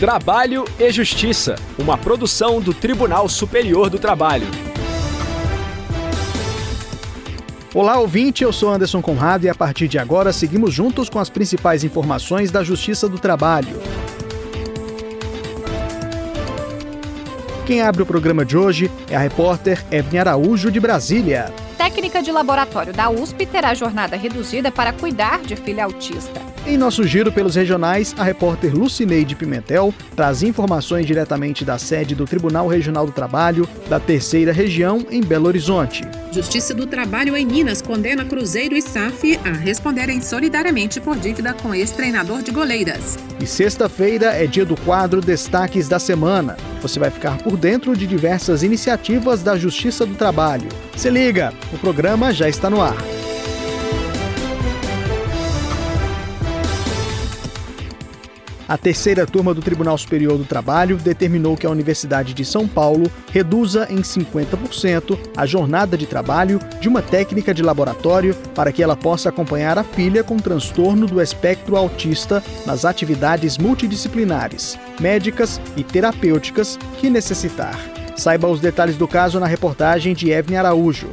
Trabalho e Justiça, uma produção do Tribunal Superior do Trabalho. Olá, ouvinte, eu sou Anderson Conrado e a partir de agora seguimos juntos com as principais informações da Justiça do Trabalho. Quem abre o programa de hoje é a repórter Evne Araújo, de Brasília. Técnica de laboratório da USP terá jornada reduzida para cuidar de filha autista. Em nosso giro pelos regionais, a repórter Lucineide Pimentel traz informações diretamente da sede do Tribunal Regional do Trabalho da Terceira Região, em Belo Horizonte. Justiça do Trabalho em Minas condena Cruzeiro e SAF a responderem solidariamente por dívida com ex-treinador de goleiras. E sexta-feira é dia do quadro Destaques da Semana. Você vai ficar por dentro de diversas iniciativas da Justiça do Trabalho. Se liga, o programa já está no ar. A terceira turma do Tribunal Superior do Trabalho determinou que a Universidade de São Paulo reduza em 50% a jornada de trabalho de uma técnica de laboratório para que ela possa acompanhar a filha com transtorno do espectro autista nas atividades multidisciplinares, médicas e terapêuticas que necessitar. Saiba os detalhes do caso na reportagem de Evne Araújo.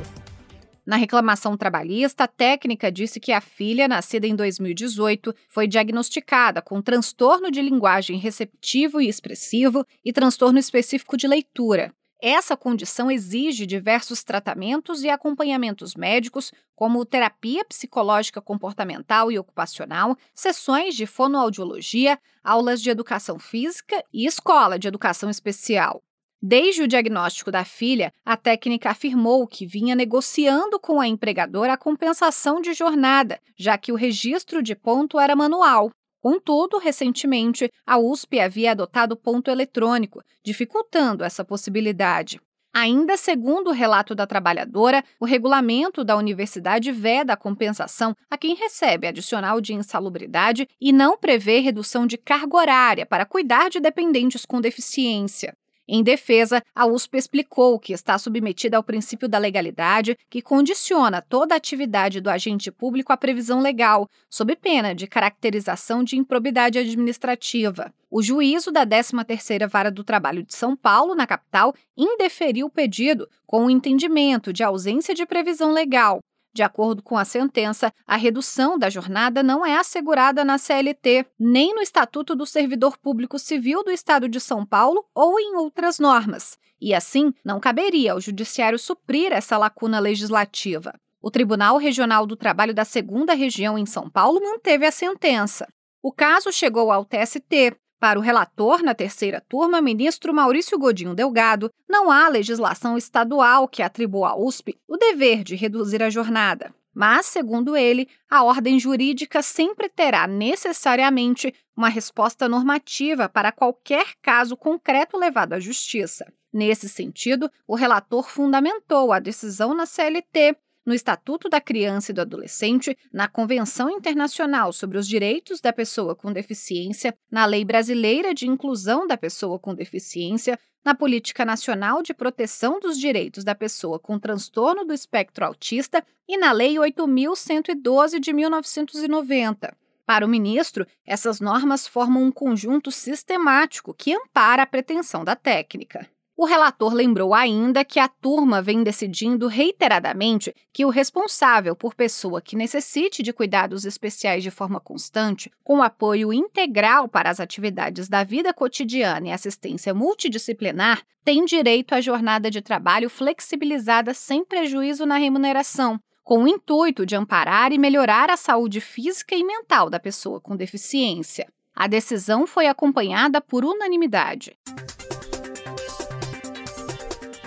Na reclamação trabalhista, a técnica disse que a filha, nascida em 2018, foi diagnosticada com transtorno de linguagem receptivo e expressivo e transtorno específico de leitura. Essa condição exige diversos tratamentos e acompanhamentos médicos, como terapia psicológica comportamental e ocupacional, sessões de fonoaudiologia, aulas de educação física e escola de educação especial. Desde o diagnóstico da filha, a técnica afirmou que vinha negociando com a empregadora a compensação de jornada, já que o registro de ponto era manual. Contudo, recentemente, a USP havia adotado ponto eletrônico, dificultando essa possibilidade. Ainda segundo o relato da trabalhadora, o regulamento da universidade veda a compensação a quem recebe adicional de insalubridade e não prevê redução de carga horária para cuidar de dependentes com deficiência. Em defesa, a USP explicou que está submetida ao princípio da legalidade, que condiciona toda a atividade do agente público à previsão legal, sob pena de caracterização de improbidade administrativa. O juízo da 13ª Vara do Trabalho de São Paulo, na capital, indeferiu o pedido com o entendimento de ausência de previsão legal. De acordo com a sentença, a redução da jornada não é assegurada na CLT, nem no Estatuto do Servidor Público Civil do Estado de São Paulo ou em outras normas. E assim, não caberia ao Judiciário suprir essa lacuna legislativa. O Tribunal Regional do Trabalho da Segunda Região em São Paulo manteve a sentença. O caso chegou ao TST, para o relator na terceira turma, ministro Maurício Godinho Delgado, não há legislação estadual que atribua à USP o dever de reduzir a jornada. Mas, segundo ele, a ordem jurídica sempre terá necessariamente uma resposta normativa para qualquer caso concreto levado à justiça. Nesse sentido, o relator fundamentou a decisão na CLT, no Estatuto da Criança e do Adolescente, na Convenção Internacional sobre os Direitos da Pessoa com Deficiência, na Lei Brasileira de Inclusão da Pessoa com Deficiência, na Política Nacional de Proteção dos Direitos da Pessoa com Transtorno do Espectro Autista e na Lei 8.112 de 1990. Para o ministro, essas normas formam um conjunto sistemático que ampara a pretensão da técnica. O relator lembrou ainda que a turma vem decidindo reiteradamente que o responsável por pessoa que necessite de cuidados especiais de forma constante, com apoio integral para as atividades da vida cotidiana e assistência multidisciplinar, tem direito à jornada de trabalho flexibilizada sem prejuízo na remuneração, com o intuito de amparar e melhorar a saúde física e mental da pessoa com deficiência. A decisão foi acompanhada por unanimidade.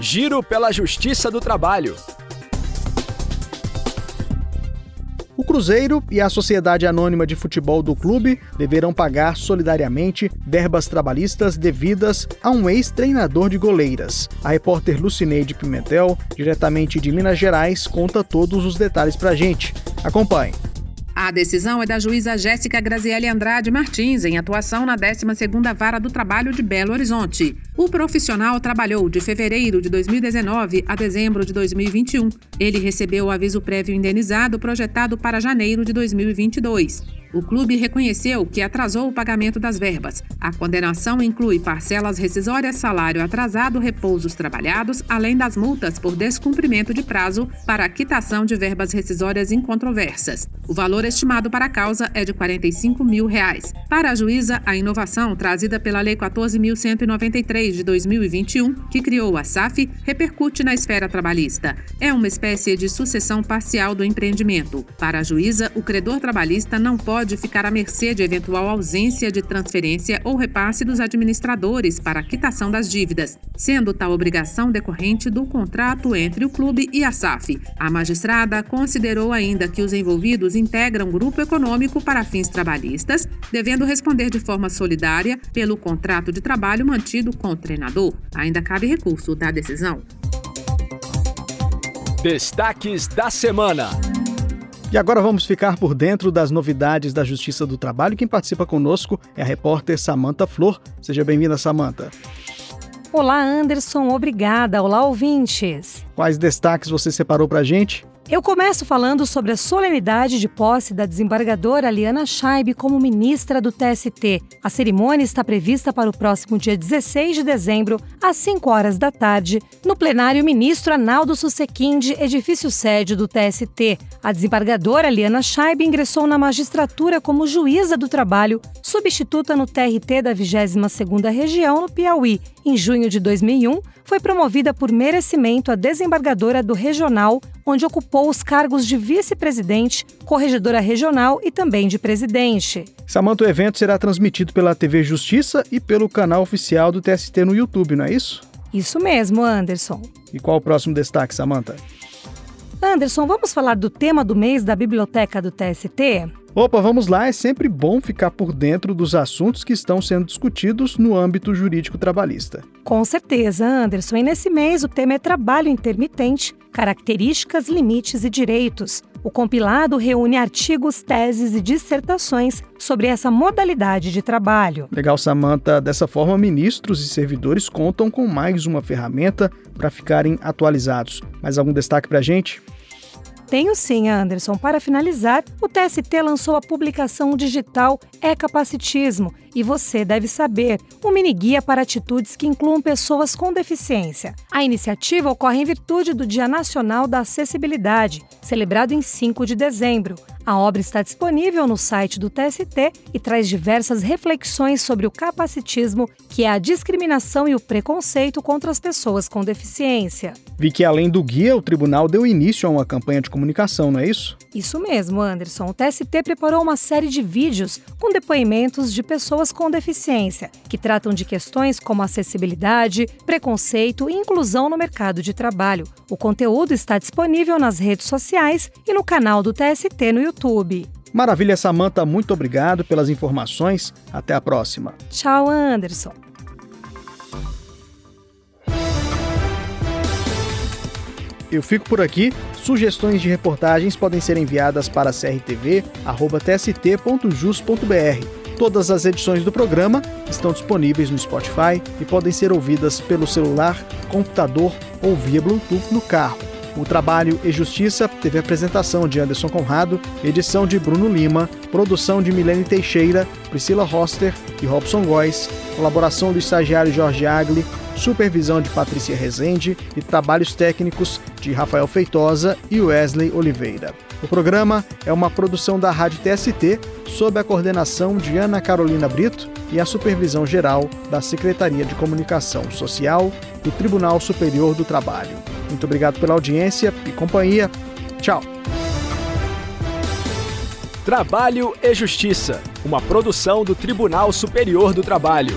Giro pela Justiça do Trabalho. O Cruzeiro e a Sociedade Anônima de Futebol do clube deverão pagar solidariamente verbas trabalhistas devidas a um ex-treinador de goleiras. A repórter Lucineide Pimentel, diretamente de Minas Gerais, conta todos os detalhes pra gente. Acompanhe. A decisão é da juíza Jéssica Graziele Andrade Martins, em atuação na 12ª Vara do Trabalho de Belo Horizonte. O profissional trabalhou de fevereiro de 2019 a dezembro de 2021. Ele recebeu o aviso prévio indenizado projetado para janeiro de 2022. O clube reconheceu que atrasou o pagamento das verbas. A condenação inclui parcelas rescisórias, salário atrasado, repousos trabalhados, além das multas por descumprimento de prazo para quitação de verbas rescisórias incontroversas. O valor estimado para a causa é de 45 mil reais. Para a juíza, a inovação trazida pela Lei 14.193 de 2021, que criou a SAF, repercute na esfera trabalhista. É uma espécie de sucessão parcial do empreendimento. Para a juíza, o credor trabalhista não pode ficar à mercê de eventual ausência de transferência ou repasse dos administradores para a quitação das dívidas, sendo tal obrigação decorrente do contrato entre o clube e a SAF. A magistrada considerou ainda que os envolvidos integram grupo econômico para fins trabalhistas, devendo responder de forma solidária pelo contrato de trabalho mantido com treinador. Ainda cabe recurso da decisão. Destaques da semana. E agora vamos ficar por dentro das novidades da Justiça do Trabalho. Quem participa conosco é a repórter Samanta Flor. Seja bem-vinda, Samanta. Olá, Anderson. Obrigada. Olá, ouvintes. Quais destaques você separou para a gente? Eu começo falando sobre a solenidade de posse da desembargadora Liana Scheib como ministra do TST. A cerimônia está prevista para o próximo dia 16 de dezembro, às 5 horas da tarde, no plenário ministro Analdo Susequinde, edifício sede do TST. A desembargadora Liana Scheib ingressou na magistratura como juíza do trabalho, substituta no TRT da 22ª Região, no Piauí. Em junho de 2001, foi promovida por merecimento a desembargadora do Regional, onde ocupou os cargos de vice-presidente, corregedora regional e também de presidente. Samanta, o evento será transmitido pela TV Justiça e pelo canal oficial do TST no YouTube, não é isso? Isso mesmo, Anderson. E qual o próximo destaque, Samanta? Anderson, vamos falar do tema do mês da biblioteca do TST? Opa, vamos lá, é sempre bom ficar por dentro dos assuntos que estão sendo discutidos no âmbito jurídico trabalhista. Com certeza, Anderson. E nesse mês o tema é trabalho intermitente, características, limites e direitos. O compilado reúne artigos, teses e dissertações sobre essa modalidade de trabalho. Legal, Samanta. Dessa forma, ministros e servidores contam com mais uma ferramenta para ficarem atualizados. Mais algum destaque para a gente? Tenho sim, Anderson. Para finalizar, o TST lançou a publicação digital É Capacitismo e você deve saber, um mini guia para atitudes que incluam pessoas com deficiência. A iniciativa ocorre em virtude do Dia Nacional da Acessibilidade, celebrado em 5 de dezembro. A obra está disponível no site do TST e traz diversas reflexões sobre o capacitismo, que é a discriminação e o preconceito contra as pessoas com deficiência. Vi que além do guia, o tribunal deu início a uma campanha de comunicação, não é isso? Isso mesmo, Anderson. O TST preparou uma série de vídeos com depoimentos de pessoas com deficiência, que tratam de questões como acessibilidade, preconceito e inclusão no mercado de trabalho. O conteúdo está disponível nas redes sociais e no canal do TST no YouTube. Maravilha, Samanta, muito obrigado pelas informações. Até a próxima. Tchau, Anderson. Eu fico por aqui. Sugestões de reportagens podem ser enviadas para crtv.tst.jus.br. Todas as edições do programa estão disponíveis no Spotify e podem ser ouvidas pelo celular, computador ou via Bluetooth no carro. O Trabalho e Justiça teve apresentação de Anderson Conrado, edição de Bruno Lima, produção de Milene Teixeira, Priscila Roster e Robson Góes, colaboração do estagiário Jorge Agli, supervisão de Patrícia Rezende e trabalhos técnicos de Rafael Feitosa e Wesley Oliveira. O programa é uma produção da Rádio TST, sob a coordenação de Ana Carolina Brito e a supervisão geral da Secretaria de Comunicação Social do Tribunal Superior do Trabalho. Muito obrigado pela audiência e companhia. Tchau. Trabalho e Justiça, uma produção do Tribunal Superior do Trabalho.